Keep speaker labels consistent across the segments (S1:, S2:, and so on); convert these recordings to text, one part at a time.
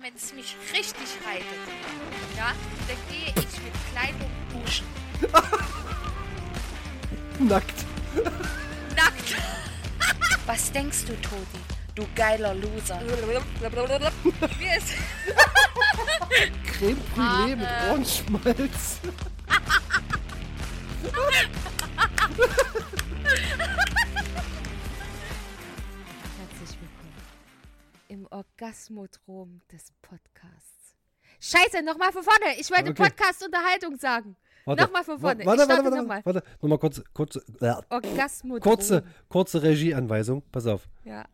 S1: wenn es mich richtig reitet, ja, dann gehe ich mit Kleidung duschen.
S2: Nackt.
S1: Nackt. Was denkst du, Todi? Du geiler Loser. Mir ist
S2: Creme Brûlée mit Ohrenschmalz.
S1: Orgasmodrom des Podcasts. Scheiße, nochmal von vorne. Ich wollte
S2: Okay.
S1: Podcast-Unterhaltung sagen.
S2: Warte,
S1: Nochmal von vorne.
S2: Warte,
S1: ich
S2: warte, warte,
S1: nochmal.
S2: warte. Nochmal kurz, kurz, äh,
S1: Orgasmodrom.
S2: kurze, kurze Regieanweisung. Pass auf.
S1: Ja.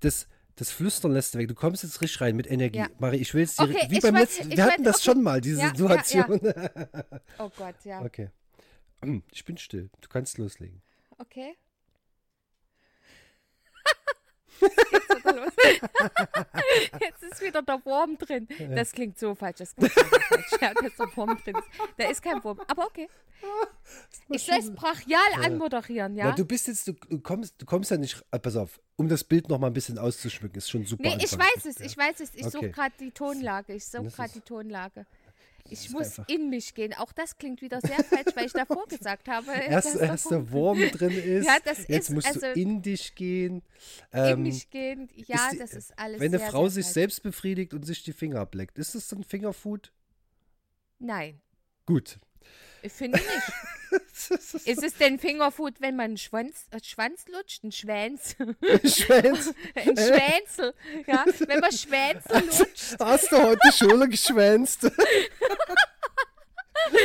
S2: Das, das Flüstern lässt du weg. Du kommst jetzt richtig rein mit Energie.
S1: Ja.
S2: Marie, ich will es dir,
S1: Okay,
S2: wie beim
S1: wollt-
S2: letzten, wir hatten
S1: wollt-
S2: das
S1: okay.
S2: schon mal, diese
S1: Ja, ja,
S2: Situation.
S1: Oh Gott, ja.
S2: Okay. Ich bin still. Du kannst loslegen.
S1: Okay. Jetzt, ist wieder der Wurm drin. Das klingt so falsch. Das klingt so falsch. Ja, dass der Wurm drin ist. Da ist kein Wurm. Aber okay. Ich soll es brachial anmoderieren, ja?
S2: Na, du bist jetzt, du, kommst, du kommst ja nicht, äh, pass auf, um das Bild noch mal ein bisschen auszuschmücken, ist schon super.
S1: nee, ich weiß es. Ich weiß es. Ich suche gerade die Tonlage. Ich suche gerade die Tonlage. Ich muss
S2: einfach-
S1: in mich gehen. Auch das klingt wieder sehr falsch, weil ich davor gesagt habe.
S2: Erst,
S1: dass
S2: erst der Wurm drin ist,
S1: Ja,
S2: jetzt
S1: ist-
S2: musst
S1: also-
S2: du in dich gehen.
S1: in
S2: Ähm,
S1: mich gehen. Ja,
S2: die-
S1: das ist alles
S2: wenn eine
S1: sehr,
S2: Frau
S1: sehr
S2: sich
S1: falsch.
S2: selbst befriedigt und sich die Finger ableckt, ist das dann Fingerfood?
S1: Nein,
S2: Gut.
S1: Ich finde nicht. Ist es denn Fingerfood, wenn man einen Schwanz, äh, Schwanz lutscht? Ein Schwänz?
S2: Schwänz,
S1: ein Schwänzel. Ja, wenn man Schwänzel lutscht.
S2: hast du heute Schule geschwänzt?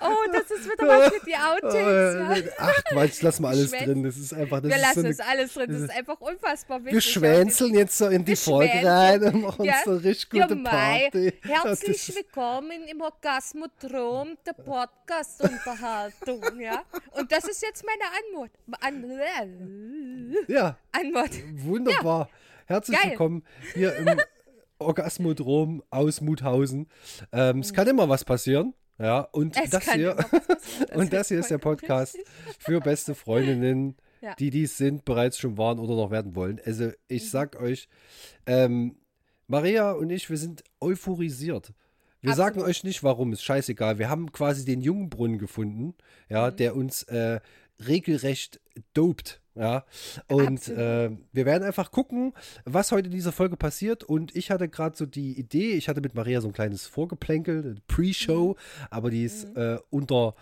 S1: Oh, das ist wieder was für die Outtakes. Ja.
S2: Ach Quatsch, lass mal alles drin. Das ist einfach, das
S1: Wir
S2: ist
S1: lassen
S2: so eine,
S1: das alles drin. Das ist einfach unfassbar witzig.
S2: wir schwänzeln jetzt so in die Folge rein und machen
S1: Ja,
S2: uns so richtig
S1: Ja,
S2: gute
S1: Mai,
S2: Party.
S1: herzlich
S2: Das ist-
S1: willkommen im Orgasmodrom der Podcast-Unterhaltung. Ja? Und das ist jetzt meine Anmut. An
S2: Ja,
S1: Anmut.
S2: Wunderbar. Herzlich
S1: Geil.
S2: willkommen hier im Orgasmodrom aus Muthausen. Ähm, Es kann immer was passieren. Ja, und
S1: Es
S2: das hier,
S1: das
S2: und das
S1: ist
S2: hier ist der Podcast
S1: richtig.
S2: für beste Freundinnen,
S1: Ja.
S2: die dies sind, bereits schon waren oder noch werden wollen. Also ich
S1: Mhm.
S2: sag euch, ähm, Maria und ich, wir sind euphorisiert. Wir sagen
S1: Absolut.
S2: euch nicht, warum, ist scheißegal. Wir haben quasi den Jungbrunnen gefunden, ja,
S1: Mhm.
S2: der uns äh, regelrecht dopt. Ja, und äh, wir werden einfach gucken, was heute in dieser Folge passiert. Und ich hatte gerade so die Idee, ich hatte mit Maria so ein kleines Vorgeplänkel, eine Pre-Show,
S1: Mhm.
S2: aber die ist äh, unter,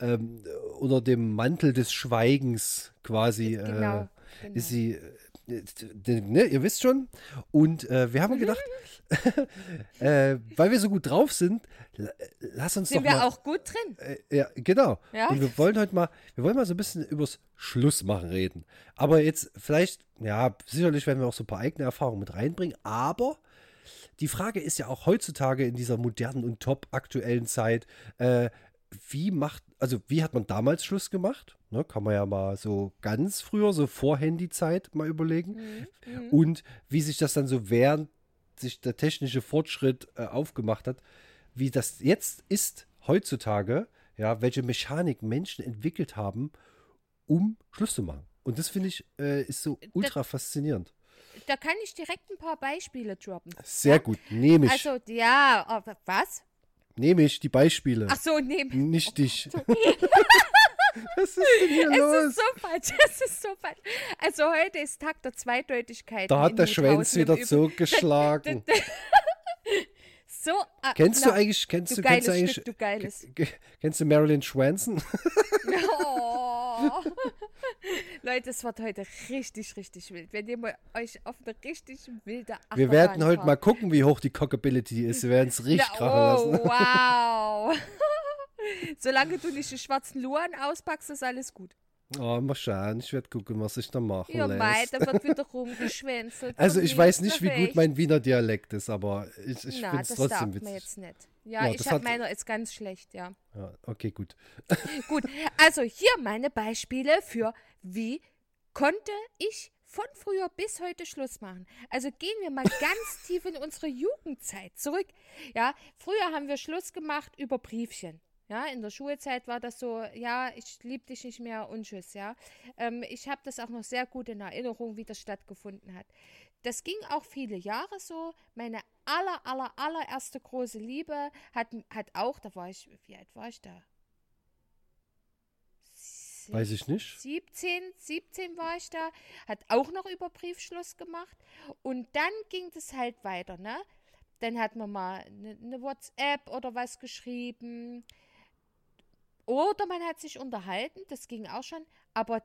S2: ähm, unter dem Mantel des Schweigens quasi,
S1: Genau,
S2: äh,
S1: genau.
S2: ist sie, äh, ne, ihr wisst schon. Und äh, wir haben gedacht, äh, weil wir so gut drauf sind, la- lass uns
S1: Sind
S2: doch
S1: wir
S2: mal.
S1: auch gut drin?
S2: Äh, ja, genau.
S1: Ja?
S2: Und wir wollen heute mal, wir wollen mal so ein bisschen übers Schlussmachen reden. Aber jetzt vielleicht, ja, sicherlich werden wir auch so ein paar eigene Erfahrungen mit reinbringen, aber die Frage ist ja auch heutzutage in dieser modernen und top aktuellen Zeit, äh, wie macht, also wie hat man damals Schluss gemacht? Ne, kann man ja mal so ganz früher, so vor Handyzeit mal überlegen.
S1: Mhm.
S2: Und wie sich das dann so während sich der technische Fortschritt äh, aufgemacht hat, wie das jetzt ist heutzutage, ja, welche Mechanik Menschen entwickelt haben, um Schluss zu machen. Und das finde ich, äh, ist so ultra faszinierend.
S1: Da kann ich direkt ein paar Beispiele droppen.
S2: Sehr gut, nehme ich.
S1: Also, ja, aber was?
S2: Nehme ich die Beispiele.
S1: Ach so, nee.
S2: Nicht dich. Was ist denn hier
S1: Es
S2: los?
S1: ist so falsch, es ist so falsch. Also heute ist Tag der Zweideutigkeit.
S2: Da hat der Schwänz wieder zugeschlagen.
S1: So, ah,
S2: Kennst du
S1: na,
S2: eigentlich, kennst
S1: du
S2: du, kennst du eigentlich,
S1: Stück, du
S2: Kennst du Marilyn Schwanson?
S1: Oh. Leute, es wird heute richtig, richtig wild. Wenn ihr mal euch auf eine richtig wilde Achterbahn
S2: Wir werden heute
S1: fahrt.
S2: mal gucken, wie hoch die Cockability ist. Wir werden es richtig
S1: Na,
S2: krachen
S1: oh,
S2: lassen.
S1: wow. Solange du nicht die schwarzen Luan auspackst, ist alles gut.
S2: Oh, mal schauen. Ich werde gucken, was ich da machen
S1: Ja,
S2: lässt.
S1: da wird wieder rumgeschwänzelt.
S2: Also ich weiß nicht, wie gut mein Wiener Dialekt ist, aber ich, ich finde es
S1: das
S2: trotzdem witzig.
S1: jetzt nicht. Ja,
S2: Ja,
S1: ich habe
S2: hat-
S1: meiner ist ganz schlecht, ja.
S2: Ja, okay, gut.
S1: Gut, also hier meine Beispiele für wie konnte ich von früher bis heute Schluss machen. Also gehen wir mal ganz tief in unsere Jugendzeit zurück. Ja, früher haben wir Schluss gemacht über Briefchen. Ja, in der Schulzeit war das so, ja, ich liebe dich nicht mehr und tschüss, ja. Ähm, ich habe das auch noch sehr gut in Erinnerung, wie das stattgefunden hat. das ging auch viele Jahre so. Meine aller, aller, allererste große Liebe hat, hat auch, da war ich, wie alt war ich da?
S2: Weiß ich nicht.
S1: 17, 17 war ich da, hat auch noch über Briefschluss gemacht. Und dann ging das halt weiter, ne? Dann hat man mal eine ne WhatsApp oder was geschrieben. Oder man hat sich unterhalten, das ging auch schon. Aber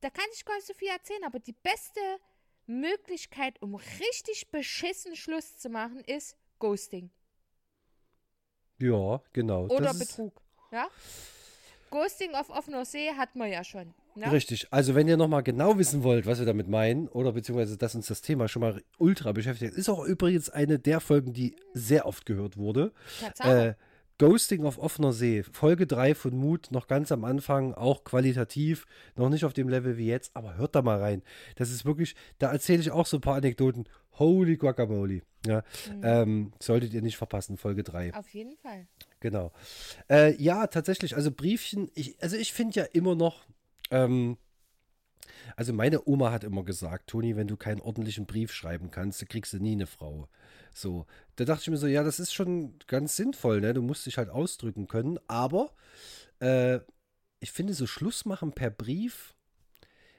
S1: da kann ich gar nicht so viel erzählen. Aber die beste Möglichkeit, um richtig beschissen Schluss zu machen, ist Ghosting.
S2: Ja, genau.
S1: Oder Betrug. Ja? Ghosting auf offener See hat man ja schon. Ne?
S2: Richtig. Also wenn ihr nochmal genau wissen wollt, was wir damit meinen, oder beziehungsweise dass uns das Thema schon mal ultra beschäftigt, ist auch übrigens eine der Folgen, die sehr oft gehört wurde. Äh, Ghosting auf offener See, Folge 3 von Mut, noch ganz am Anfang, auch qualitativ, noch nicht auf dem Level wie jetzt, aber hört da mal rein. Das ist wirklich, da erzähle ich auch so ein paar Anekdoten. Holy Guacamole. Ja, mhm. ähm, solltet ihr nicht verpassen, Folge 3.
S1: Auf jeden Fall.
S2: Genau. Äh, ja, tatsächlich, also Briefchen, ich, also ich finde ja immer noch, ähm, also meine Oma hat immer gesagt, Toni, wenn du keinen ordentlichen Brief schreiben kannst, kriegst du nie eine Frau. So, da dachte ich mir so, ja, das ist schon ganz sinnvoll, ne? Du musst dich halt ausdrücken können, aber äh, ich finde, so Schluss machen per Brief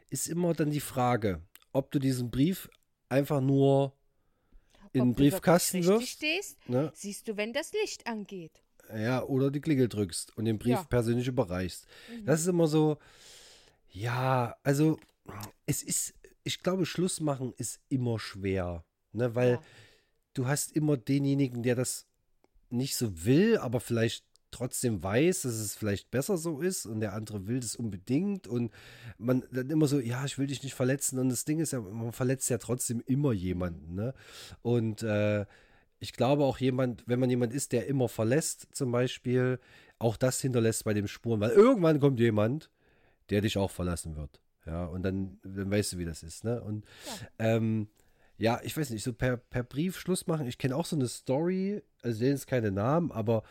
S2: ist immer dann die Frage, ob du diesen Brief einfach nur in den Briefkasten wirfst.
S1: Stehst, ne? Siehst du, wenn das Licht angeht.
S2: Ja, oder die Klingel drückst und den Brief ja. persönlich überreichst. Mhm. Das ist immer so, ja, also es ist, ich glaube, Schluss machen ist immer schwer, ne, weil ja. Du hast immer denjenigen, der das nicht so will, aber vielleicht trotzdem weiß, dass es vielleicht besser so ist und der andere will das unbedingt und man dann immer so, ja, ich will dich nicht verletzen und das Ding ist ja, man verletzt ja trotzdem immer jemanden, ne? Und äh, ich glaube auch jemand, wenn man jemand ist, der immer verlässt, zum Beispiel, auch das hinterlässt bei dem Spuren, weil irgendwann kommt jemand, der dich auch verlassen wird. Ja, und dann, dann weißt du, wie das ist, ne? Und ja, ähm, ja ich weiß nicht, so per, per Brief Schluss machen. Ich kenne auch so eine Story, also sehen jetzt keine Namen, aber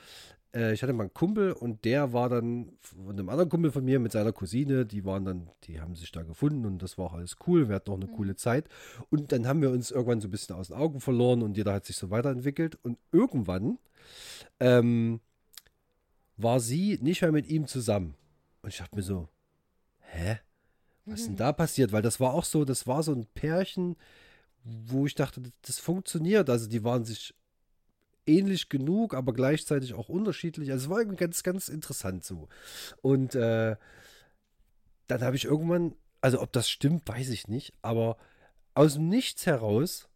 S2: äh, ich hatte mal einen Kumpel und der war dann von einem anderen Kumpel von mir mit seiner Cousine, die waren dann, die haben sich da gefunden und das war auch alles cool. Wir hatten auch eine mhm. coole Zeit. Und dann haben wir uns irgendwann so ein bisschen aus den Augen verloren und jeder hat sich so weiterentwickelt. Und irgendwann ähm, war sie nicht mehr mit ihm zusammen. Und ich dachte mir so, hä? Was ist denn da passiert? Weil das war auch so, das war so ein Pärchen, wo ich dachte, das funktioniert. Also die waren sich ähnlich genug, aber gleichzeitig auch unterschiedlich. Also es war irgendwie ganz, ganz interessant so. Und äh, dann habe ich irgendwann, also ob das stimmt, weiß ich nicht, aber aus dem Nichts heraus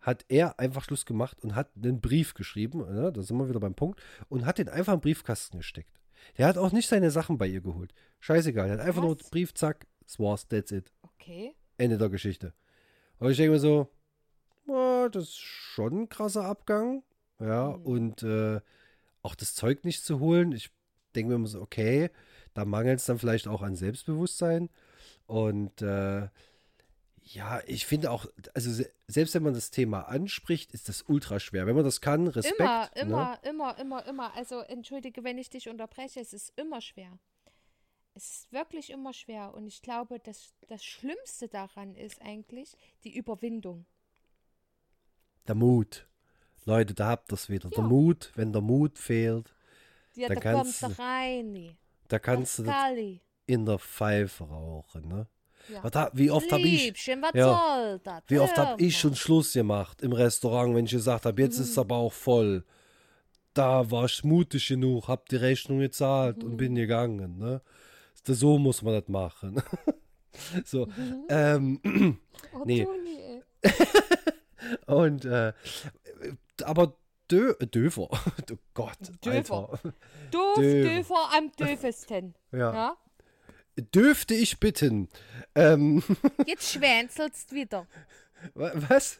S2: hat er einfach Schluss gemacht und hat einen Brief geschrieben, ne, da sind wir wieder beim Punkt, und hat den einfach im Briefkasten gesteckt. Der hat auch nicht seine Sachen bei ihr geholt. Scheißegal, er hat einfach Was? nur Brief, zack, das war's, that's it.
S1: Okay.
S2: Ende der Geschichte. Und ich denke mir so, oh, das ist schon ein krasser Abgang. Ja, mhm. und äh, auch das Zeug nicht zu holen. Ich denke mir immer so, okay, da mangelt es dann vielleicht auch an Selbstbewusstsein. Und äh, ja, ich finde auch, also selbst wenn man das Thema anspricht, ist das ultra schwer. Wenn man das kann, Respekt.
S1: Immer, immer, ne? immer, immer, immer. Also entschuldige, wenn ich dich unterbreche, es ist immer schwer. Es ist wirklich immer schwer. Und ich glaube, das, das Schlimmste daran ist eigentlich die Überwindung.
S2: Der Mut. Leute, da habt ihr es wieder. Ja. Der Mut, wenn der Mut fehlt,
S1: ja, dann da kannst du, rein.
S2: Da kannst du in der Pfeife rauchen, ne? Ja. Da, wie oft habe ich, ja, wie oft habe ich schon Schluss gemacht im Restaurant, wenn ich gesagt habe, jetzt mhm. ist es aber auch voll. Da war ich mutig genug, hab die Rechnung gezahlt mhm. und bin gegangen. Ne? So muss man das machen. so, mhm. ähm, oh, nee. und äh, aber Dö Döfer, oh Gott,
S1: Döfer. Alter. Doof, Döfer am döfesten.
S2: Ja. ja. Dürfte ich bitten? Ähm.
S1: Jetzt schwänzelst wieder.
S2: Was?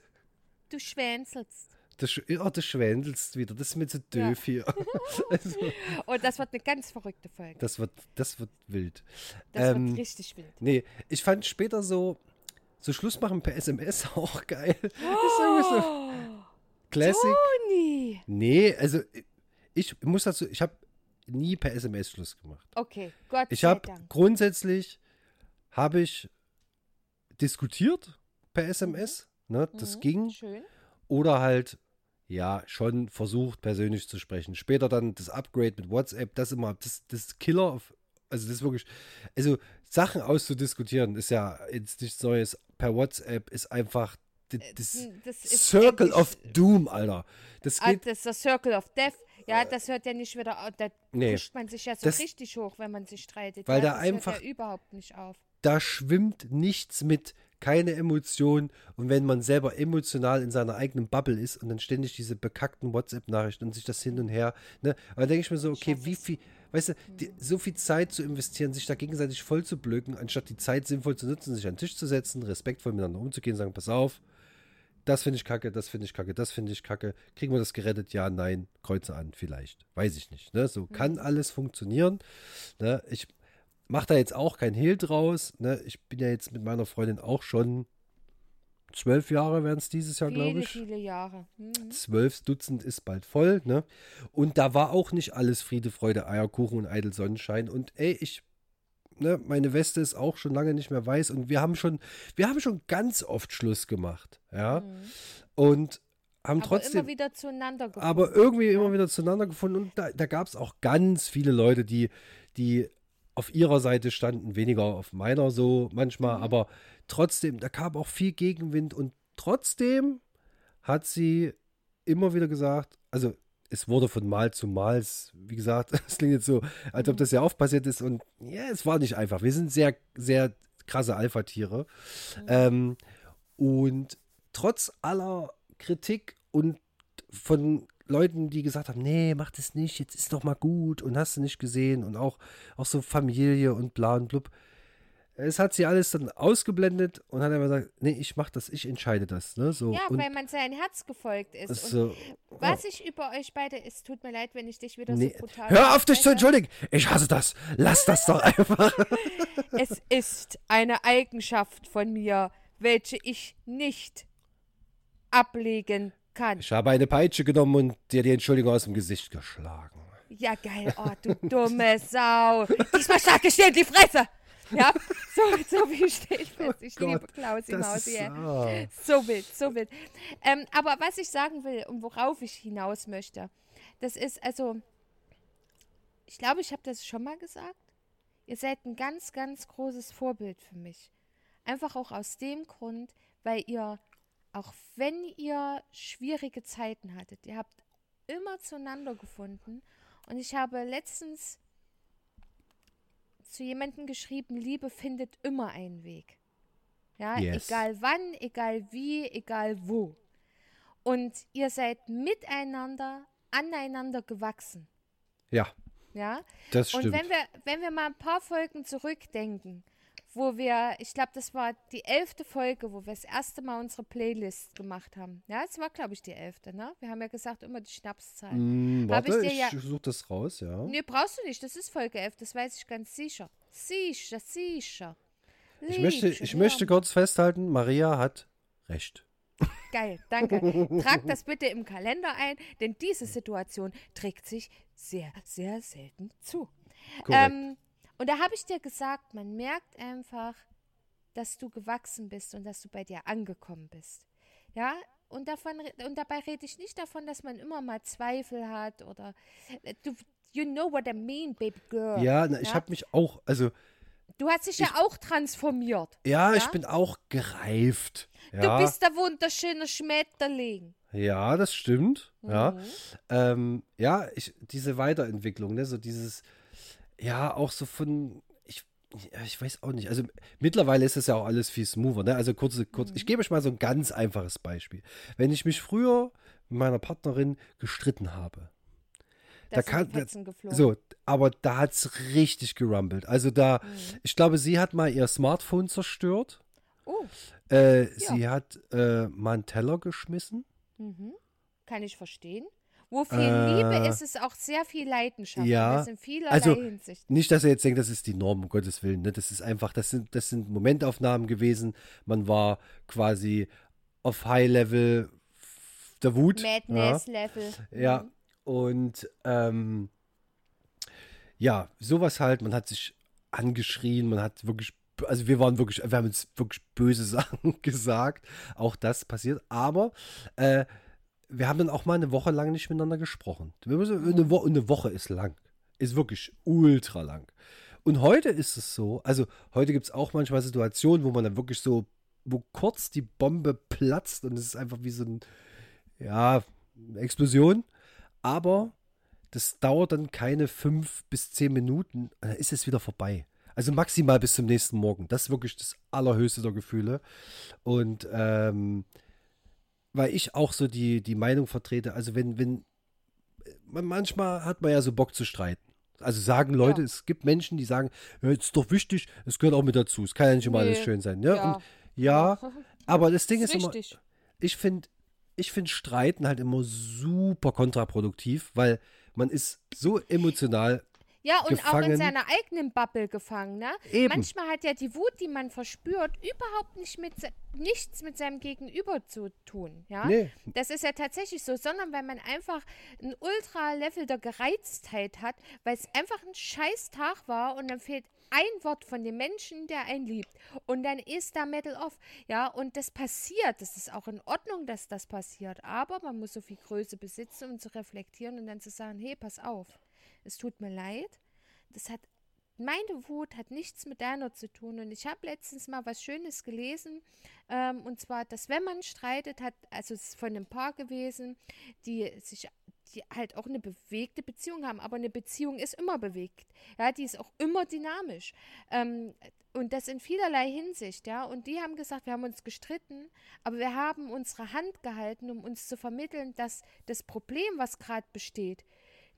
S1: Du schwänzelst.
S2: Das, oh, du schwänzelst wieder. Das ist mir zu doof ja. hier.
S1: also, oh, das wird eine ganz verrückte Folge.
S2: Das wird, das wird wild.
S1: Das ähm, wird richtig wild.
S2: Nee, ich fand später so, so Schluss machen per SMS auch geil. Oh. So, Classic.
S1: Toni!
S2: Nee, also ich muss dazu, ich habe nie per SMS Schluss gemacht.
S1: Okay, Gott
S2: Ich habe grundsätzlich habe ich diskutiert per SMS. Ne? Das
S1: Mhm,
S2: ging.
S1: Schön.
S2: Oder halt, ja, schon versucht, persönlich zu sprechen. Später dann das Upgrade mit WhatsApp, das immer, das, das Killer, auf, also das ist wirklich, also Sachen auszudiskutieren ist ja jetzt nichts Neues. Per WhatsApp ist einfach d- das
S1: Hm, Das ist
S2: Circle of Doom, Alter. Das
S1: Ah,
S2: geht,
S1: das ist der Circle of Death. Ja, das hört ja nicht wieder auf. Da
S2: Nee.
S1: pusht man sich ja so
S2: Das-
S1: richtig hoch, wenn man sich streitet.
S2: Weil
S1: ja,
S2: da
S1: das
S2: einfach-
S1: ja überhaupt nicht auf.
S2: da schwimmt nichts mit, keine Emotion. Und wenn man selber emotional in seiner eigenen Bubble ist und dann ständig diese bekackten WhatsApp-Nachrichten und sich das hin und her, ne, aber denke ich mir so, okay, wie viel, weißt du, die, so viel Zeit zu investieren, sich da gegenseitig voll zu blöken, anstatt die Zeit sinnvoll zu nutzen, sich an den Tisch zu setzen, respektvoll miteinander umzugehen, sagen, pass auf, das finde ich kacke, das finde ich kacke, das finde ich kacke. Kriegen wir das gerettet? Ja, nein, Kreuze an, vielleicht. Weiß ich nicht. Ne? So kann alles funktionieren. Ne? Ich mache da jetzt auch kein Hehl draus. Ne? Ich bin ja jetzt mit meiner Freundin auch schon zwölf Jahre werden es dieses Jahr, glaube ich.
S1: viele Jahre. Mhm.
S2: Zwölf Dutzend ist bald voll, ne? Und da war auch nicht alles Friede, Freude, Eierkuchen und eitel Sonnenschein. Und ey, ich, ne, meine Weste ist auch schon lange nicht mehr weiß und wir haben schon, wir haben schon ganz oft Schluss gemacht, ja.
S1: Mhm.
S2: Und haben
S1: Aber
S2: trotzdem,
S1: immer wieder zueinander gefunden.
S2: aber irgendwie immer wieder zueinander gefunden. Und da, da gab es auch ganz viele Leute, die, die auf ihrer Seite standen, weniger auf meiner so manchmal,
S1: Mhm.
S2: aber trotzdem, da kam auch viel Gegenwind und trotzdem hat sie immer wieder gesagt, also es wurde von Mal zu Mal, wie gesagt, es klingt jetzt so, als ob das sehr oft passiert ist und ja, es war nicht einfach. Wir sind sehr, sehr krasse Alpha-Tiere. Ähm, und trotz aller Kritik und von Leuten, die gesagt haben, nee, mach das nicht, jetzt ist doch mal gut und hast du nicht gesehen und auch, auch so Familie und bla und blub. Es hat sie alles dann ausgeblendet und hat einfach gesagt, nee, ich mach das, ich entscheide das. Ne? So,
S1: ja,
S2: und
S1: weil man sein Herz gefolgt ist.
S2: So,
S1: was ich über euch beide, es tut mir leid, wenn ich dich wieder
S2: nee,
S1: so brutal
S2: hör auf dich zu entschuldigen. Ich hasse das. Lass das doch einfach.
S1: Es ist eine Eigenschaft von mir, welche ich nicht ablegen kann.
S2: Ich habe eine Peitsche genommen und dir die Entschuldigung aus dem Gesicht geschlagen.
S1: Ja, geil. Oh, du dumme Sau. Diesmal schlag ich dir in die Fresse. Ja, so, so wie stehe ich fest. Ich
S2: Oh
S1: liebe Mausi.
S2: ist,
S1: ey.
S2: ah.
S1: So wild, so wild. Ähm, aber was ich sagen will und worauf ich hinaus möchte, das ist also, ich glaube, ich habe das schon mal gesagt. Ihr seid ein ganz, ganz großes Vorbild für mich. Einfach auch aus dem Grund, weil ihr, auch wenn ihr schwierige Zeiten hattet, ihr habt immer zueinander gefunden. Und ich habe letztens zu jemandem geschrieben, Liebe findet immer einen Weg. Ja,
S2: Yes.
S1: egal wann, egal wie, egal wo. Und ihr seid miteinander, aneinander gewachsen.
S2: Ja,
S1: Ja,
S2: das
S1: und
S2: stimmt.
S1: wenn wir, wenn wir mal ein paar Folgen zurückdenken, wo wir, ich glaube, das war die elfte Folge, wo wir das erste Mal unsere Playlist gemacht haben. Ja, es war, glaube ich, die elfte, ne? Wir haben ja gesagt, immer die Schnapszahl. Hab
S2: warte,
S1: ich
S2: ich,
S1: dir ja-
S2: suche das raus, ja.
S1: Nee, brauchst du nicht, das ist Folge 11, das weiß ich ganz sicher. Sicher, sicher.
S2: Ich möchte, ich
S1: ja.
S2: möchte kurz festhalten, Maria hat recht.
S1: Geil, danke. Trag das bitte im Kalender ein, denn diese Situation trägt sich sehr, sehr selten zu.
S2: Korrekt.
S1: Ähm, und da habe ich dir gesagt, man merkt einfach, dass du gewachsen bist und dass du bei dir angekommen bist. Ja, und, davon, und dabei rede ich nicht davon, dass man immer mal Zweifel hat oder äh, du, you know what I mean, baby girl.
S2: ja, na, ich habe mich auch, also,
S1: Du hast dich ja auch transformiert.
S2: ja, ich
S1: Ja?
S2: bin auch gereift. Ja,
S1: Du bist der wunderschöne Schmetterling.
S2: ja das stimmt. Ja,
S1: Mhm.
S2: ähm, ja ich, diese Weiterentwicklung, ne, so dieses, ja, auch so von, ich, ja, ich weiß auch nicht, also mittlerweile ist es ja auch alles viel smoother, ne, also kurz, kurz,
S1: Mhm.
S2: ich gebe euch mal so ein ganz einfaches Beispiel. Wenn ich mich früher mit meiner Partnerin gestritten habe,
S1: Da
S2: Da kann-. So, aber da hat es richtig gerumbelt. Also da,
S1: Mhm.
S2: ich glaube, sie hat mal ihr Smartphone zerstört.
S1: Oh,
S2: Äh, Sie hat äh, mal einen Teller geschmissen.
S1: mhm. kann ich verstehen. Wo viel
S2: Äh,
S1: Liebe ist, ist auch sehr viel Leidenschaft.
S2: ja.
S1: Das in vielerlei
S2: Also,
S1: Hinsicht.
S2: Nicht, dass er jetzt denkt, das ist die Norm, um Gottes Willen. Ne? Das ist einfach, das sind, das sind Momentaufnahmen gewesen. Man war quasi auf High-Level der Wut.
S1: Madness-Level.
S2: Ja, ja. und ähm, ja, sowas halt. Man hat sich angeschrien, man hat wirklich also wir waren wirklich, wir haben uns wirklich böse Sachen gesagt. Auch das passiert. Aber äh, wir haben dann auch mal eine Woche lang nicht miteinander gesprochen. Eine, Wo eine Woche ist lang. Ist wirklich ultra lang. Und heute ist es so, also heute gibt es auch manchmal Situationen, wo man dann wirklich so, wo kurz die Bombe platzt und es ist einfach wie so ein, ja, Explosion. Aber das dauert dann keine fünf bis zehn Minuten, dann ist es wieder vorbei. Also maximal bis zum nächsten Morgen. Das ist wirklich das allerhöchste der Gefühle. Und ähm, weil ich auch so die, die Meinung vertrete, also wenn, wenn, manchmal hat man ja so Bock zu streiten. Also sagen Leute, ja. es gibt Menschen, die sagen, ja, es ist doch wichtig, es gehört auch mit dazu. Es kann ja nicht immer nee. alles schön sein. Ne? Ja. Und, ja, aber das Ding ist, ist immer, ich finde, ich finde Streiten halt immer super kontraproduktiv, weil man ist so emotional
S1: ja, und
S2: gefangen.
S1: auch in seiner eigenen Bubble gefangen, ne? Eben. Manchmal hat ja die Wut, die man verspürt, überhaupt nicht mit nichts mit seinem Gegenüber zu tun, ja? Nee. Das ist ja tatsächlich so, sondern weil man einfach ein Ultra-Level der Gereiztheit hat, weil es einfach ein scheiß Tag war und dann fehlt ein Wort von dem Menschen, der einen liebt. Und dann ist da Metal off. Ja, und das passiert. Das ist auch in Ordnung, dass das passiert. Aber man muss so viel Größe besitzen, um zu reflektieren und dann zu sagen, hey, pass auf es tut mir leid. Das hat meine Wut hat nichts mit deiner zu tun. Und ich habe letztens mal was Schönes gelesen. Ähm, und zwar, dass wenn man streitet, hat, also es ist von einem Paar gewesen, die sich die halt auch eine bewegte Beziehung haben. Aber eine Beziehung ist immer bewegt. Ja, die ist auch immer dynamisch. Ähm, und das in vielerlei Hinsicht, ja. Und die haben gesagt, wir haben uns gestritten, aber wir haben unsere Hand gehalten, um uns zu vermitteln, dass das Problem, was gerade besteht,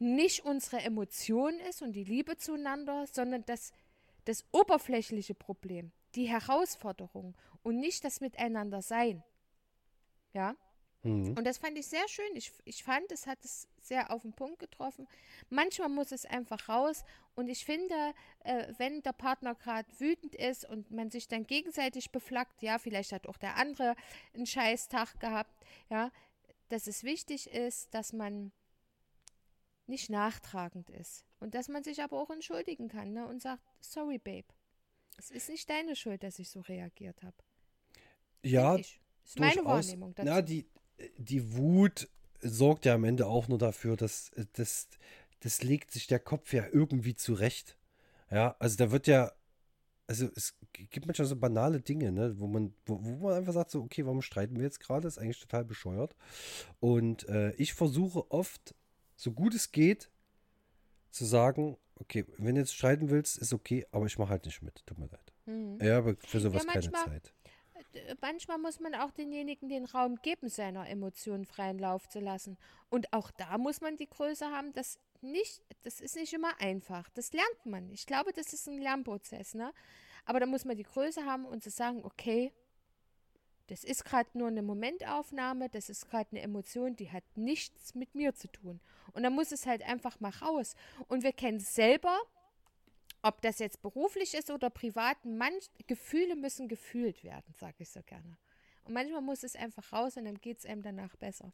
S1: nicht unsere Emotion ist und die Liebe zueinander, sondern das, das oberflächliche Problem, die Herausforderung und nicht das Miteinander sein. Ja? Mhm. Und das fand ich sehr schön. Ich, ich fand, es hat es sehr auf den Punkt getroffen. Manchmal muss es einfach raus. Und ich finde, äh, wenn der Partner gerade wütend ist und man sich dann gegenseitig beflaggt, ja, vielleicht hat auch der andere einen Scheißtag gehabt, ja, dass es wichtig ist, dass man nicht nachtragend ist. Und dass man sich aber auch entschuldigen kann ne? und sagt, sorry, Babe. Es ist nicht deine Schuld, dass ich so reagiert habe.
S2: Ja.
S1: Das ist meine Wahrnehmung
S2: dazu. Na, die, die Wut sorgt ja am Ende auch nur dafür, dass das, das legt sich der Kopf ja irgendwie zurecht. Ja, also da wird ja, also es gibt manchmal so banale Dinge, ne, wo man, wo, wo man einfach sagt, so, okay, warum streiten wir jetzt gerade? Das ist eigentlich total bescheuert. Und äh, ich versuche oft so gut es geht, zu sagen, okay, wenn du jetzt streiten willst, ist okay, aber ich mache halt nicht mit. Tut mir leid. Mhm. Ja, aber für sowas ja, manchmal, keine Zeit.
S1: Äh, manchmal muss man auch denjenigen den Raum geben, seiner Emotionen freien Lauf zu lassen. Und auch da muss man die Größe haben, dass nicht, das ist nicht immer einfach. Das lernt man. Ich glaube, das ist ein Lernprozess, ne? Aber da muss man die Größe haben und zu sagen, okay, das ist gerade nur eine Momentaufnahme, das ist gerade eine Emotion, die hat nichts mit mir zu tun. Und dann muss es halt einfach mal raus. Und wir kennen es selber, ob das jetzt beruflich ist oder privat, manch, Gefühle müssen gefühlt werden, sage ich so gerne. Und manchmal muss es einfach raus und dann geht es einem danach besser.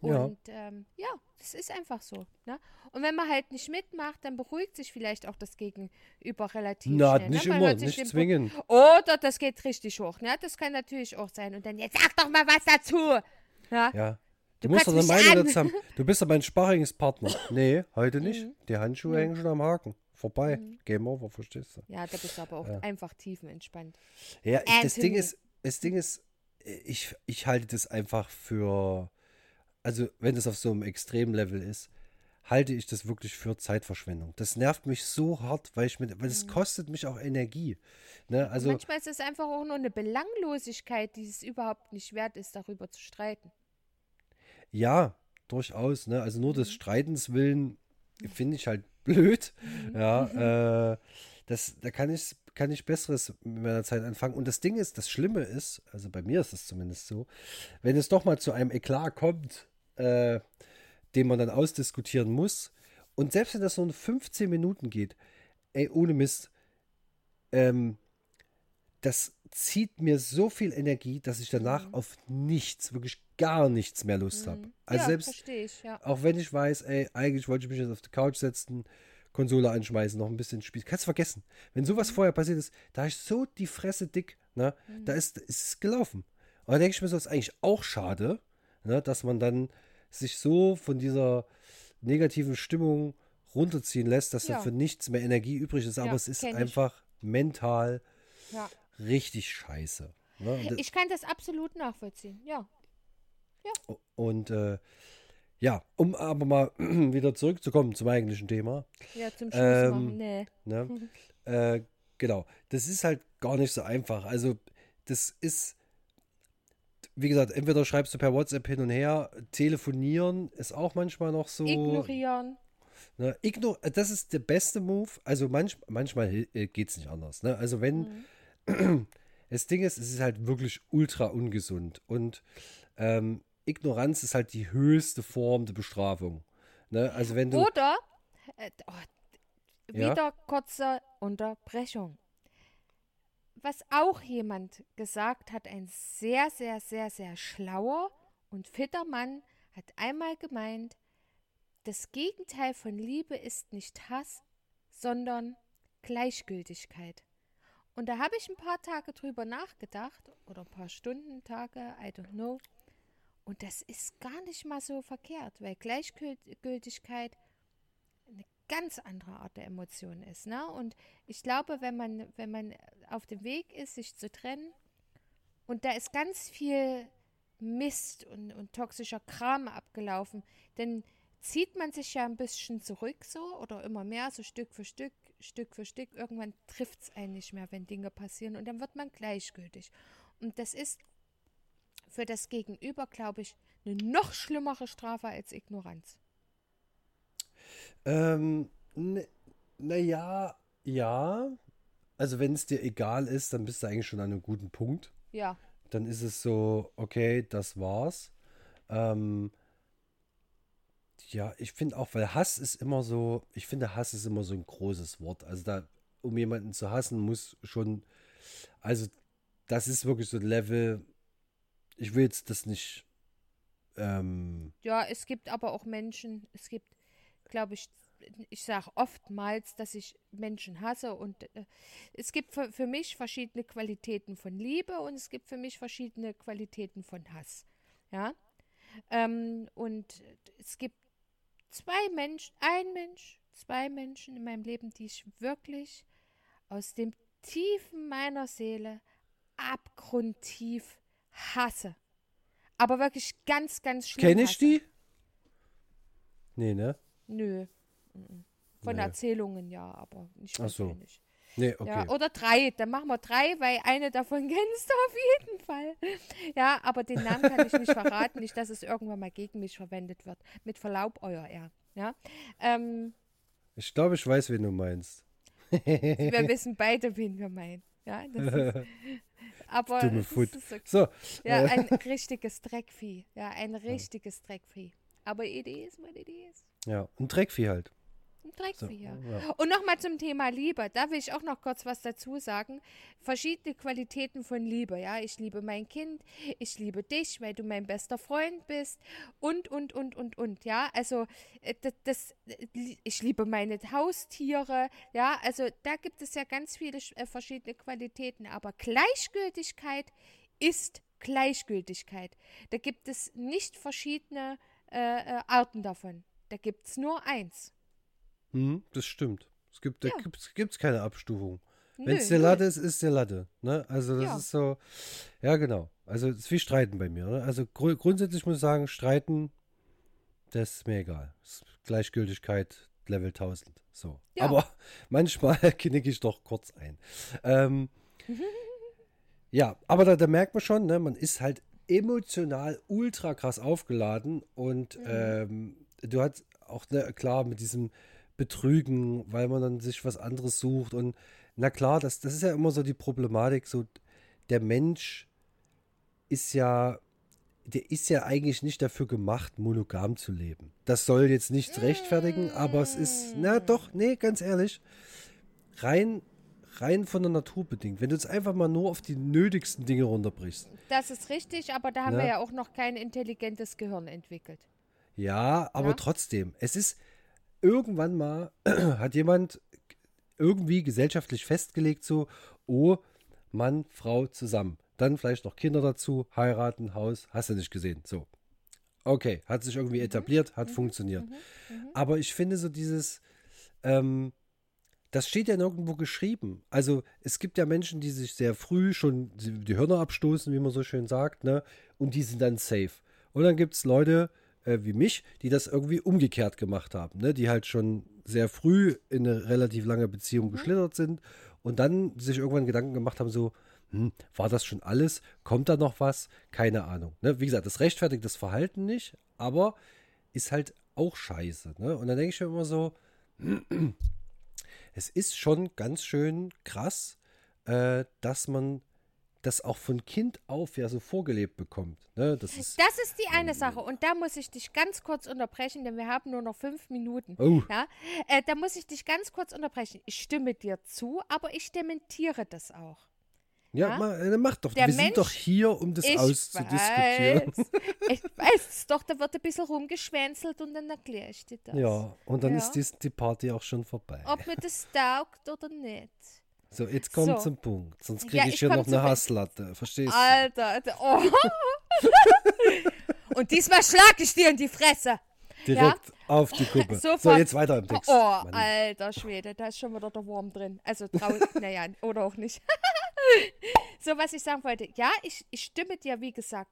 S1: Und ja, ähm, ja das ist einfach so. Ne? Und wenn man halt nicht mitmacht, dann beruhigt sich vielleicht auch das Gegenüber relativ
S2: Na,
S1: schnell.
S2: Ne? Nicht ne? immer, nicht zwingen.
S1: Oder das geht richtig hoch. Ne? Das kann natürlich auch sein. Und dann, jetzt sag doch mal was dazu.
S2: Ja. ja. Du, du musst doch eine Meinung dazu haben. Du bist aber ein Sparringspartner. nee, heute nicht. Mhm. Die Handschuhe mhm. hängen schon am Haken. Vorbei. Mhm. Game over, verstehst du?
S1: Ja, da bist du aber auch ja. einfach tiefenentspannt.
S2: Ja, ich, das Ding ist, das Ding ist, ich, ich halte das einfach für also wenn es auf so einem Extremlevel ist, halte ich das wirklich für Zeitverschwendung. Das nervt mich so hart, weil ich mit, weil es mhm. kostet mich auch Energie. Ne? Also,
S1: Manchmal ist es einfach auch nur eine Belanglosigkeit, die es überhaupt nicht wert ist, darüber zu streiten.
S2: Ja, durchaus. Ne? Also nur des mhm. Streitens willen finde ich halt blöd. Mhm. Ja, äh, das, da kann ich, kann ich Besseres mit meiner Zeit anfangen. Und das Ding ist, das Schlimme ist, also bei mir ist es zumindest so, wenn es doch mal zu einem Eklat kommt, äh, den man dann ausdiskutieren muss. Und selbst wenn das so 15 Minuten geht, ey, ohne Mist, ähm, das zieht mir so viel Energie, dass ich danach mhm. auf nichts, wirklich gar nichts mehr Lust mhm. habe. Also ja, selbst,
S1: ich, ja.
S2: auch wenn ich weiß, ey, eigentlich wollte ich mich jetzt auf die Couch setzen, Konsole anschmeißen, noch ein bisschen spielen. Kannst vergessen. Wenn sowas vorher passiert ist, da ist so die Fresse dick, ne? Da ist, ist es gelaufen. Und da denke ich mir so, das ist eigentlich auch schade, ne? dass man dann sich so von dieser negativen Stimmung runterziehen lässt, dass
S1: Ja.
S2: dann für nichts mehr Energie übrig ist. Aber
S1: Ja,
S2: es ist einfach mental
S1: Ja.
S2: richtig scheiße. Ne?
S1: Ich kann das absolut nachvollziehen, ja.
S2: Und äh, ja, um aber mal wieder zurückzukommen zum eigentlichen Thema.
S1: Ja, zum Schluss
S2: Ähm,
S1: machen. Nee.
S2: Ne? äh, genau, das ist halt gar nicht so einfach. Also, das ist, wie gesagt, entweder schreibst du per WhatsApp hin und her, telefonieren ist auch manchmal noch so.
S1: Ignorieren.
S2: Ne? Ignor das ist der beste Move. Also manch manchmal geht es nicht anders. Ne? Also wenn
S1: Mhm.
S2: das Ding ist, es ist halt wirklich ultra ungesund. Und ähm, Ignoranz ist halt die höchste Form der Bestrafung. Ne? Also wenn du.
S1: Oder, äh, oh,
S2: Ja?
S1: wieder kurze Unterbrechung. Was auch jemand gesagt hat, ein sehr, sehr, sehr, sehr schlauer und fitter Mann, hat einmal gemeint, das Gegenteil von Liebe ist nicht Hass, sondern Gleichgültigkeit. Und da habe ich ein paar Tage drüber nachgedacht, oder ein paar Stunden, Tage, I don't know. Und das ist gar nicht mal so verkehrt, weil Gleichgültigkeit ganz andere Art der Emotion ist. Ne? Und ich glaube, wenn man, wenn man auf dem Weg ist, sich zu trennen, und da ist ganz viel Mist und, und toxischer Kram abgelaufen, dann zieht man sich ja ein bisschen zurück so oder immer mehr, so Stück für Stück, Stück für Stück. Irgendwann trifft es einen nicht mehr, wenn Dinge passieren und dann wird man gleichgültig. Und das ist für das Gegenüber, glaube ich, eine noch schlimmere Strafe als Ignoranz.
S2: Ähm, naja, ja. Also wenn es dir egal ist, dann bist du eigentlich schon an einem guten Punkt.
S1: Ja.
S2: Dann ist es so, okay, das war's. Ähm, ja, ich finde auch, weil Hass ist immer so, ich finde Hass ist immer so ein großes Wort. Also da, um jemanden zu hassen, muss schon, also das ist wirklich so ein Level, ich will jetzt das nicht, ähm,
S1: Ja, es gibt aber auch Menschen, es gibt, glaube ich, ich sage oftmals, dass ich Menschen hasse und äh, es gibt für, für mich verschiedene Qualitäten von Liebe und es gibt für mich verschiedene Qualitäten von Hass. Ja. Ähm, und es gibt zwei Menschen, ein Mensch, zwei Menschen in meinem Leben, die ich wirklich aus dem Tiefen meiner Seele abgrundtief hasse. Aber wirklich ganz, ganz schlimm.
S2: kenne ich
S1: hasse.
S2: die? Nee, ne?
S1: Nö. Von
S2: Nee.
S1: Erzählungen ja, aber nicht
S2: Ach so.
S1: persönlich.
S2: Nee, okay.
S1: Ja, oder drei. Dann machen wir drei, weil eine davon kennst du auf jeden Fall. Ja, aber den Namen kann ich nicht verraten. Nicht, dass es irgendwann mal gegen mich verwendet wird. Mit Verlaub, euer Ehr. Ja. Ähm,
S2: Ich glaube, ich weiß, wen du meinst.
S1: wir wissen beide, wen wir meinen. Ja, ist, aber
S2: Dumme Foot.
S1: okay.
S2: So,
S1: Ja, ein richtiges Dreckvieh. Ja, ein richtiges Dreckvieh. Aber Idee ist, meine Idee ist.
S2: Ja, ein Dreckvieh halt.
S1: Ein Dreckvieh, ja.
S2: ja.
S1: Und nochmal zum Thema Liebe. Da will ich auch noch kurz was dazu sagen. Verschiedene Qualitäten von Liebe. Ja, ich liebe mein Kind, ich liebe dich, weil du mein bester Freund bist und, und, und, und, und. Ja, also äh, das, das, äh, ich liebe meine Haustiere. Ja, also da gibt es ja ganz viele äh, verschiedene Qualitäten. Aber Gleichgültigkeit ist Gleichgültigkeit. Da gibt es nicht verschiedene äh, Arten davon. Da gibt es nur eins.
S2: Mhm, das stimmt. Es gibt, da
S1: Ja.
S2: gibt's, gibt's keine Abstufung.
S1: Nö,
S2: Wenn es der. Latte ist, ist der Latte. Ne? Also das
S1: Ja.
S2: ist so, ja genau. Also es ist wie Streiten bei mir. Ne? Also gru grundsätzlich muss ich sagen, Streiten, das ist mir egal. Ist Gleichgültigkeit Level 1000. So.
S1: Ja.
S2: Aber manchmal knicke ich doch kurz ein. Ähm, ja, aber da, da merkt man schon, ne, man ist halt emotional ultra krass aufgeladen und ähm, du hast auch, ne, klar, mit diesem Betrügen, weil man dann sich was anderes sucht und na klar, das, das ist ja immer so die Problematik, so der Mensch ist ja, der ist ja eigentlich nicht dafür gemacht, monogam zu leben. Das soll jetzt nichts rechtfertigen, aber es ist, na doch, nee, ganz ehrlich, rein, rein von der Natur bedingt. Wenn du jetzt einfach mal nur auf die nötigsten Dinge runterbrichst.
S1: Das ist richtig, aber da haben
S2: Ne?
S1: wir ja auch noch kein intelligentes Gehirn entwickelt.
S2: Ja, aber
S1: Ja.
S2: trotzdem, es ist, irgendwann mal hat jemand irgendwie gesellschaftlich festgelegt, so, oh, Mann, Frau zusammen. Dann vielleicht noch Kinder dazu, heiraten, Haus, hast du nicht gesehen. So. Okay, hat sich irgendwie mhm. etabliert, hat mhm. funktioniert. Mhm. mhm. Aber ich finde so dieses, ähm, das steht ja nirgendwo geschrieben. Also es gibt ja Menschen, die sich sehr früh schon die Hörner abstoßen, wie man so schön sagt, ne? Und die sind dann safe. Und dann gibt es Leute äh, wie mich, die das irgendwie umgekehrt gemacht haben, ne? Die halt schon sehr früh in eine relativ lange Beziehung mhm. geschlittert sind und dann sich irgendwann Gedanken gemacht haben, so, hm, war das schon alles? Kommt da noch was? Keine Ahnung. Ne? Wie gesagt, das rechtfertigt das Verhalten nicht, aber ist halt auch scheiße. Ne? Und dann denke ich mir immer so, es ist schon ganz schön krass, äh, dass man das auch von Kind auf ja so vorgelebt bekommt. Ne? Das, ist,
S1: das ist die eine Sache. Und da muss ich dich ganz kurz unterbrechen, denn wir haben nur noch fünf Minuten. Oh. Ja? Äh, da muss ich dich ganz kurz unterbrechen. Ich stimme dir zu, aber ich dementiere das auch.
S2: Ja, ja? Ma, mach doch. Der wir Mensch, sind doch hier, um das ich auszudiskutieren.
S1: Weiß, ich weiß es doch, da wird ein bisschen rumgeschwänzelt und dann erkläre ich dir das.
S2: Ja, und dann ja. ist die, die Party auch schon vorbei.
S1: Ob mir das taugt oder nicht.
S2: So, jetzt kommt so. zum Punkt. Sonst kriege ja, ich, ich hier noch eine Hasslatte. Verstehst du?
S1: Alter, Alter. Oh. und diesmal schlage ich dir in die Fresse.
S2: Direkt ja? auf die Kuppe. Sofort. So, jetzt weiter im Text.
S1: Oh, Mann. alter Schwede, da ist schon wieder der Wurm drin. Also naja, oder auch nicht. so, was ich sagen wollte. Ja, ich, ich stimme dir, wie gesagt,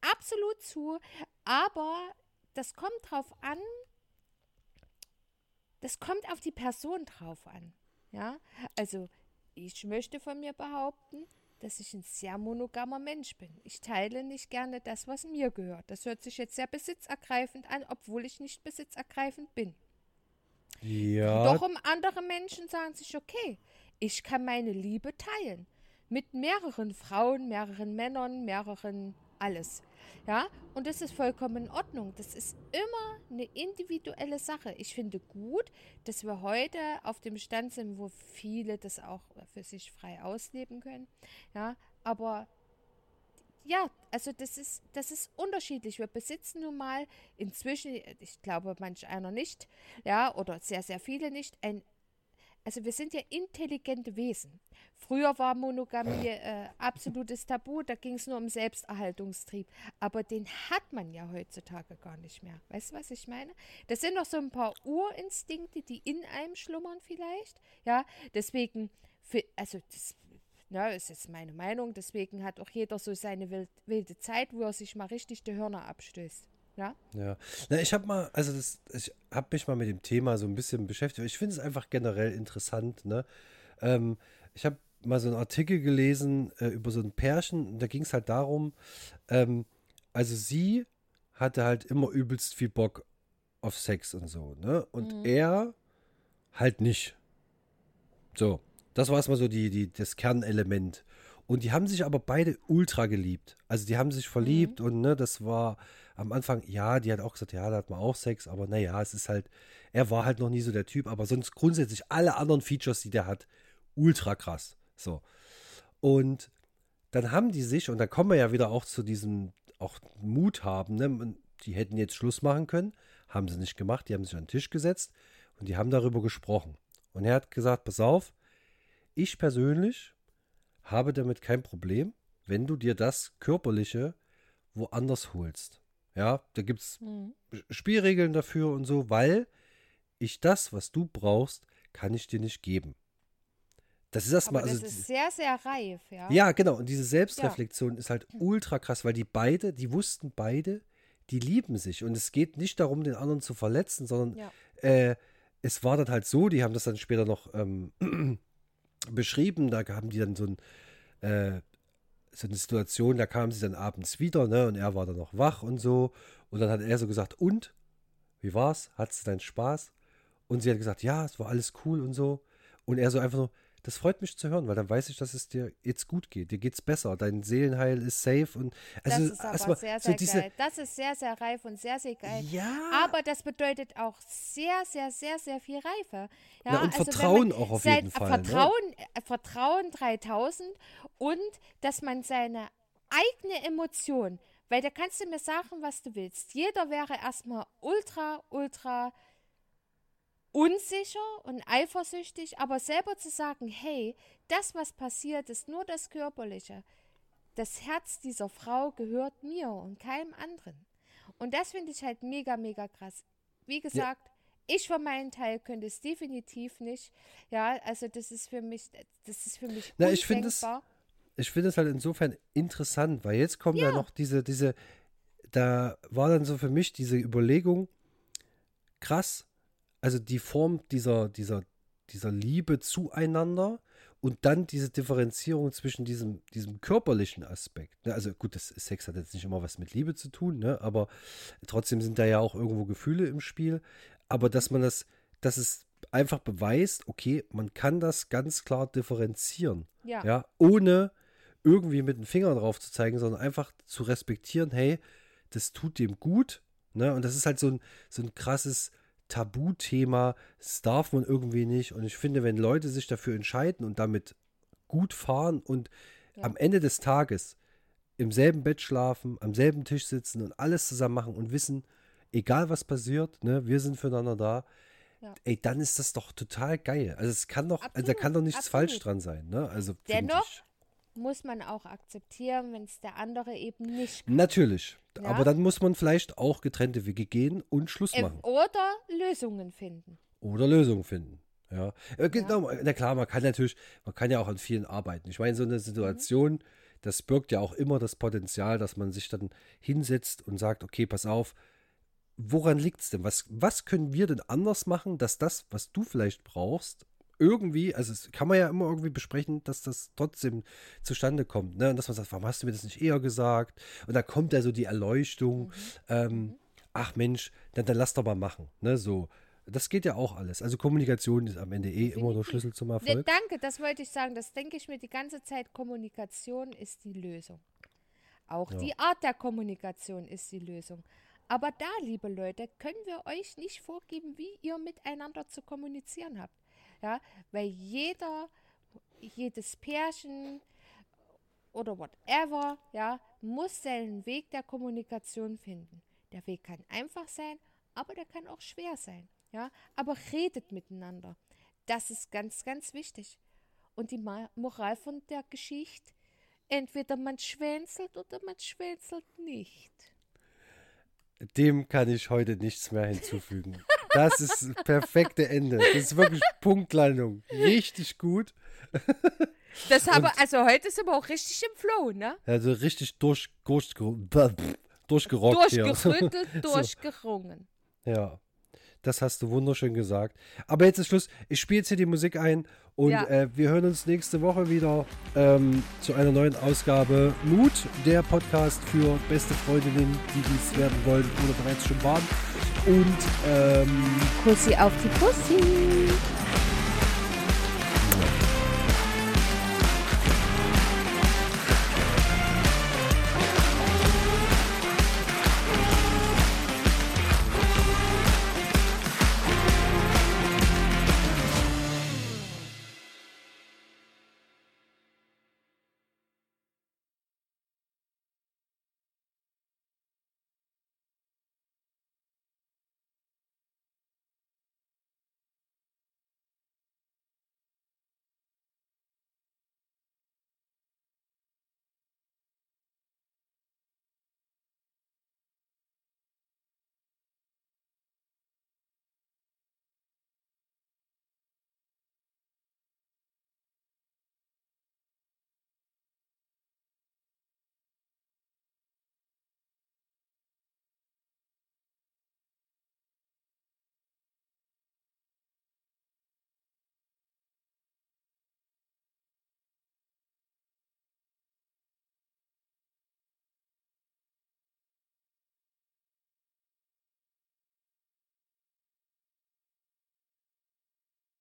S1: absolut zu, aber das kommt drauf an, das kommt auf die Person drauf an. Ja, also ich möchte von mir behaupten, dass ich ein sehr monogamer Mensch bin. Ich teile nicht gerne das, was mir gehört. Das hört sich jetzt sehr besitzergreifend an, obwohl ich nicht besitzergreifend bin.
S2: Ja.
S1: Doch um andere Menschen sagen sich, okay, ich kann meine Liebe teilen. Mit mehreren Frauen, mehreren Männern, mehreren alles. Ja, und das ist vollkommen in Ordnung. Das ist immer eine individuelle Sache. Ich finde gut, dass wir heute auf dem Stand sind, wo viele das auch für sich frei ausleben können. Ja, aber ja, also das ist, das ist unterschiedlich. Wir besitzen nun mal inzwischen, ich glaube manch einer nicht, ja, oder sehr, sehr viele nicht, ein also wir sind ja intelligente Wesen. Früher war Monogamie äh, absolutes Tabu, da ging es nur um Selbsterhaltungstrieb. Aber den hat man ja heutzutage gar nicht mehr. Weißt du, was ich meine? Das sind noch so ein paar Urinstinkte, die in einem schlummern vielleicht. Ja, deswegen, für, also das na, ist jetzt meine Meinung, deswegen hat auch jeder so seine wild, wilde Zeit, wo er sich mal richtig die Hörner abstößt. Ja.
S2: Ja. Na, ich habe mal, also das, ich habe mich mal mit dem Thema so ein bisschen beschäftigt. Ich finde es einfach generell interessant, ne? Ähm, ich habe mal so einen Artikel gelesen äh, über so ein Pärchen, da ging es halt darum, ähm, also sie hatte halt immer übelst viel Bock auf Sex und so, ne? Und mhm. er halt nicht. So, das war erstmal so die, die, das Kernelement. Und die haben sich aber beide ultra geliebt. Also die haben sich verliebt mhm. und ne, das war am Anfang, ja, die hat auch gesagt, ja, da hat man auch Sex, aber naja, es ist halt, er war halt noch nie so der Typ, aber sonst grundsätzlich alle anderen Features, die der hat, ultra krass. So. Und dann haben die sich, und da kommen wir ja wieder auch zu diesem, auch Mut haben, ne? Die hätten jetzt Schluss machen können, haben sie nicht gemacht, die haben sich an den Tisch gesetzt und die haben darüber gesprochen. Und er hat gesagt, pass auf, ich persönlich habe damit kein Problem, wenn du dir das Körperliche woanders holst. Ja, da gibt es mhm. Spielregeln dafür und so, weil ich das, was du brauchst, kann ich dir nicht geben. Das ist erstmal.
S1: Das also, ist sehr, sehr reif, ja.
S2: Ja, genau. Und diese Selbstreflexion ja. ist halt ultra krass, weil die beide, die wussten beide, die lieben sich. Und es geht nicht darum, den anderen zu verletzen, sondern ja. äh, es war dann halt so, die haben das dann später noch ähm, beschrieben. Da haben die dann so, ein, äh, so eine Situation, da kamen sie dann abends wieder, ne? Und er war dann noch wach und so. Und dann hat er so gesagt, und? Wie war's? Hattest du deinen Spaß? Und sie hat gesagt, ja, es war alles cool und so. Und er so einfach nur, das freut mich zu hören, weil dann weiß ich, dass es dir jetzt gut geht. Dir geht's besser. Dein Seelenheil ist safe und
S1: also das ist aber mal, sehr, sehr so diese, geil. Das ist sehr, sehr reif und sehr, sehr geil.
S2: Ja.
S1: Aber das bedeutet auch sehr, sehr, sehr, sehr viel Reife. Ja,
S2: Na, und also Vertrauen auch auf jeden Fall.
S1: Vertrauen, ne? Vertrauen 3000 und dass man seine eigene Emotion, weil da kannst du mir sagen, was du willst. Jeder wäre erstmal ultra, ultra unsicher und eifersüchtig, aber selber zu sagen, hey, das, was passiert, ist nur das Körperliche. Das Herz dieser Frau gehört mir und keinem anderen. Und das finde ich halt mega, mega krass. Wie gesagt, ja. ich für meinen Teil könnte es definitiv nicht. Ja, also das ist für mich, das ist für mich
S2: Na, ich finde es, ich finde es halt insofern interessant, weil jetzt kommt ja. ja noch diese, diese, da war dann so für mich diese Überlegung, krass, also die Form dieser, dieser, dieser Liebe zueinander und dann diese Differenzierung zwischen diesem, diesem körperlichen Aspekt. Ne? Also gut, das Sex hat jetzt nicht immer was mit Liebe zu tun, ne? aber trotzdem sind da ja auch irgendwo Gefühle im Spiel. Aber dass man das, dass es einfach beweist, okay, man kann das ganz klar differenzieren. Ja. ja ohne irgendwie mit dem Finger drauf zu zeigen, sondern einfach zu respektieren, hey, das tut dem gut. Ne? Und das ist halt so ein, so ein krasses Tabuthema. Das darf man irgendwie nicht. Und ich finde, wenn Leute sich dafür entscheiden und damit gut fahren und ja. am Ende des Tages im selben Bett schlafen, am selben Tisch sitzen und alles zusammen machen und wissen, egal was passiert, ne, wir sind füreinander da. Ja. Ey, dann ist das doch total geil. Also es kann doch, Absolut. also da kann doch nichts Absolut. falsch dran sein, ne? Also
S1: dennoch muss man auch akzeptieren, wenn es der andere eben nicht
S2: kann. Natürlich. Ja? Aber dann muss man vielleicht auch getrennte Wege gehen und Schluss äh, machen.
S1: Oder Lösungen finden.
S2: Oder Lösungen finden. Ja. Genau, ja. na klar, man kann natürlich, man kann ja auch an vielen arbeiten. Ich meine, so eine Situation, mhm. das birgt ja auch immer das Potenzial, dass man sich dann hinsetzt und sagt, okay, pass auf, woran liegt es denn? Was, was können wir denn anders machen, dass das, was du vielleicht brauchst, irgendwie, also es kann man ja immer irgendwie besprechen, dass das trotzdem zustande kommt, ne? Und dass man sagt, warum hast du mir das nicht eher gesagt? Und da kommt ja so die Erleuchtung, mhm. ähm, mhm. ach Mensch, dann, dann lass doch mal machen, ne? So. Das geht ja auch alles. Also Kommunikation ist am Ende eh immer der Schlüssel zum Erfolg.
S1: Ne, danke, das wollte ich sagen. Das denke ich mir die ganze Zeit. Kommunikation ist die Lösung. Auch ja. die Art der Kommunikation ist die Lösung. Aber da, liebe Leute, können wir euch nicht vorgeben, wie ihr miteinander zu kommunizieren habt. Ja, weil jeder, jedes Pärchen oder whatever, ja, muss seinen Weg der Kommunikation finden. Der Weg kann einfach sein, aber der kann auch schwer sein. Ja, aber redet miteinander. Das ist ganz, ganz wichtig. Und die Moral von der Geschichte, entweder man schwänzelt oder man schwänzelt nicht.
S2: Dem kann ich heute nichts mehr hinzufügen. Das ist das perfekte Ende. Das ist wirklich Punktlandung. Richtig gut.
S1: Das habe, also heute sind wir auch richtig im Flow, ne?
S2: Also richtig durch, durch, durchgerockt.
S1: Durchgerüttelt, durchgerungen.
S2: Ja. Das hast du wunderschön gesagt. Aber jetzt ist Schluss. Ich spiele jetzt hier die Musik ein und ja. äh, wir hören uns nächste Woche wieder ähm, zu einer neuen Ausgabe Mut, der Podcast für beste Freundinnen, die dies werden wollen oder bereits schon waren. Und ähm,
S1: Kussi auf die Pussy.